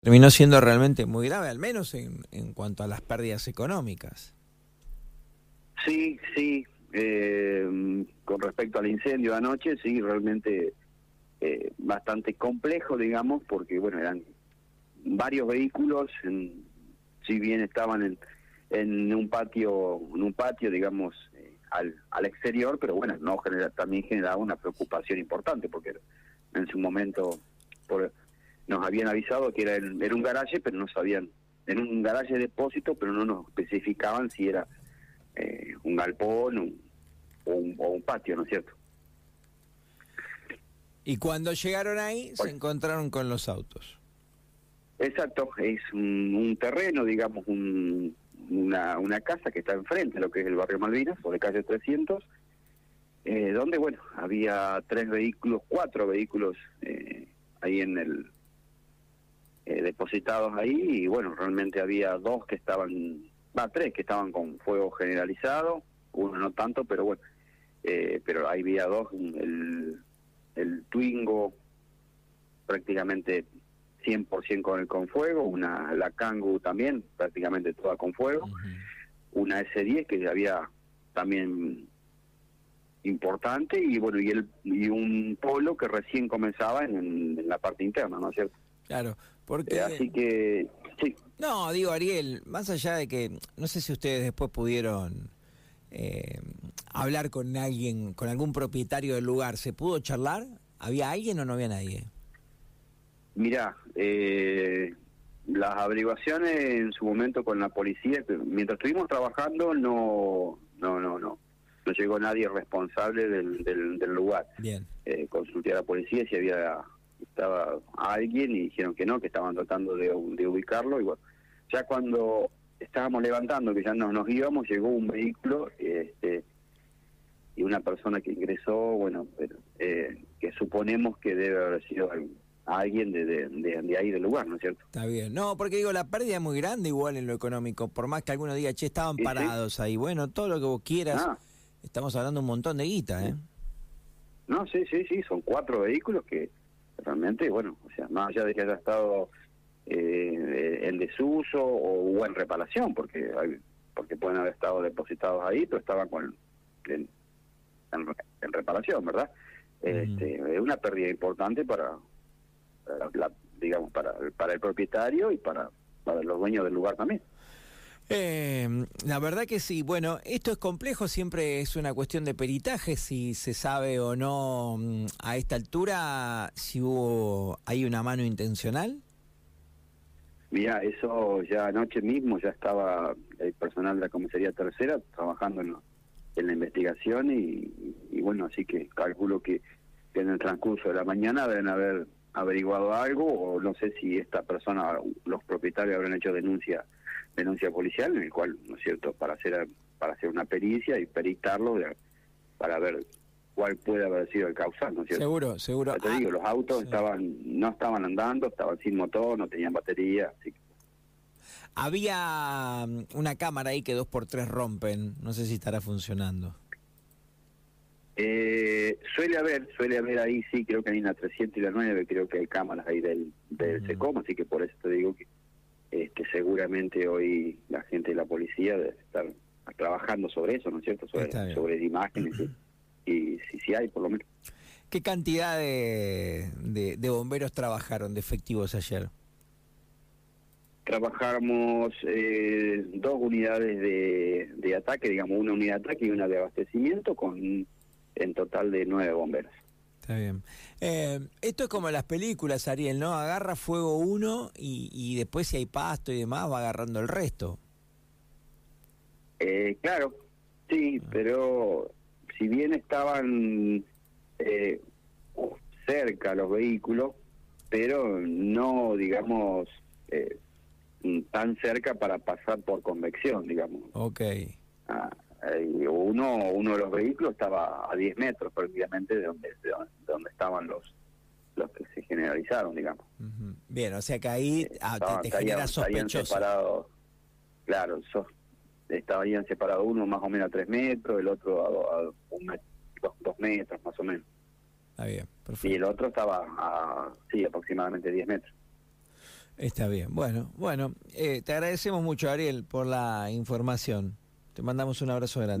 terminó siendo realmente muy grave, al menos en, en cuanto a las pérdidas económicas. Sí, sí. Eh, con respecto al incendio anoche, sí, realmente eh, bastante complejo, digamos, porque, bueno, eran varios vehículos, en, si bien estaban en, en un patio, en un patio, digamos, eh, al, al exterior, pero bueno, no genera, también generaba una preocupación importante, porque en su momento por, nos habían avisado que era, en, era un garaje, pero no sabían, en un garaje de depósito, pero no nos especificaban si era eh, un galpón un, o, un, o un patio, ¿no es cierto? Y cuando llegaron ahí, se encontraron con los autos. Exacto, es un, un terreno, digamos, un, una, una casa que está enfrente de lo que es el barrio Malvinas, o de calle 300, eh, donde, bueno, había tres vehículos, cuatro vehículos eh, ahí en el, eh, depositados ahí, y bueno, realmente había dos que estaban, va, tres que estaban con fuego generalizado, uno no tanto, pero bueno, eh, pero ahí había dos, el, el Twingo prácticamente 100% con el con fuego, una la Kangoo también, prácticamente toda con fuego, uh -huh. una S10 que había también importante y bueno y el y un polo que recién comenzaba en, en la parte interna, ¿no es cierto? Claro, porque eh, así que sí. No, digo Ariel, más allá de que no sé si ustedes después pudieron eh, hablar con alguien, con algún propietario del lugar, ¿se pudo charlar? ¿Había alguien o no había nadie? Mira, eh, las averiguaciones en su momento con la policía, mientras estuvimos trabajando, no, no, no, no, no llegó nadie responsable del, del, del lugar. Bien. Eh, consulté a la policía si había estaba alguien y dijeron que no, que estaban tratando de, de ubicarlo. Y bueno, ya cuando estábamos levantando, que ya no, nos íbamos, llegó un vehículo este, y una persona que ingresó, bueno, pero, eh, que suponemos que debe haber sido alguien de, de, de, de, ahí del lugar, ¿no es cierto? Está bien. No, porque digo, la pérdida es muy grande igual en lo económico, por más que algunos digan, che, estaban ¿Sí, parados ahí. Bueno, todo lo que vos quieras, ah. estamos hablando un montón de guita, ¿eh? No, sí, sí, sí, son cuatro vehículos que realmente, bueno, o sea, más allá de que haya estado eh, en desuso o, o, en reparación, porque hay, porque pueden haber estado depositados ahí, pero estaban con en, en, en reparación, ¿verdad? Mm. Este, es una pérdida importante para, para la, digamos, para, para el propietario y para, para los dueños del lugar también. Eh, la verdad que sí. Bueno, esto es complejo, siempre es una cuestión de peritaje, si se sabe o no mm, a esta altura si hubo hay una mano intencional. Mira, eso ya anoche mismo ya estaba el personal de la comisaría tercera trabajando en, en la investigación y, bueno, así que calculo que en el transcurso de la mañana deben haber averiguado algo o no sé si esta persona, los propietarios habrán hecho denuncia denuncia policial en el cual, ¿no es cierto?, para hacer para hacer una pericia y peritarlo de, para ver cuál puede haber sido el causal, ¿no es cierto? Seguro, seguro. Ya te ah, digo, los autos sí. estaban no estaban andando, estaban sin motor, no tenían batería, así que había mm, una cámara ahí que dos por tres rompen, no sé si estará funcionando. Eh, suele haber, suele haber ahí, sí, creo que hay una 300 y la 9, creo que hay cámaras ahí del, del mm. SECOM, así que por eso te digo que este, seguramente hoy la gente de la policía debe estar trabajando sobre eso, ¿no es cierto? Sobre, sobre imágenes y, y si hay, por lo menos. ¿Qué cantidad de, de, de, bomberos trabajaron de efectivos ayer? Trabajamos eh, dos unidades de, de ataque, digamos, una unidad de ataque y una de abastecimiento, con en total de nueve bomberos. Está bien. Eh, esto es como las películas, Ariel, ¿no? Agarra fuego uno y, y, después si hay pasto y demás va agarrando el resto. Eh, claro, sí, ah. pero si bien estaban eh, cerca los vehículos, pero no, digamos, eh, tan cerca para pasar por convección, digamos. Ok. Ah, uno uno de los vehículos estaba a 10 metros prácticamente de donde, de donde estaban los los que se generalizaron, digamos. Uh -huh. Bien, o sea que ahí eh, ah, estaban, te, te genera sospechoso. Separado, claro, so, estaban separados uno más o menos a 3 metros, el otro a, a un metro, dos, dos, metros más o menos. Está bien, perfecto. Y el otro estaba a, sí, aproximadamente 10 metros. Está bien. Bueno, bueno, eh, te agradecemos mucho, Ariel, por la información. Te mandamos un abrazo grande.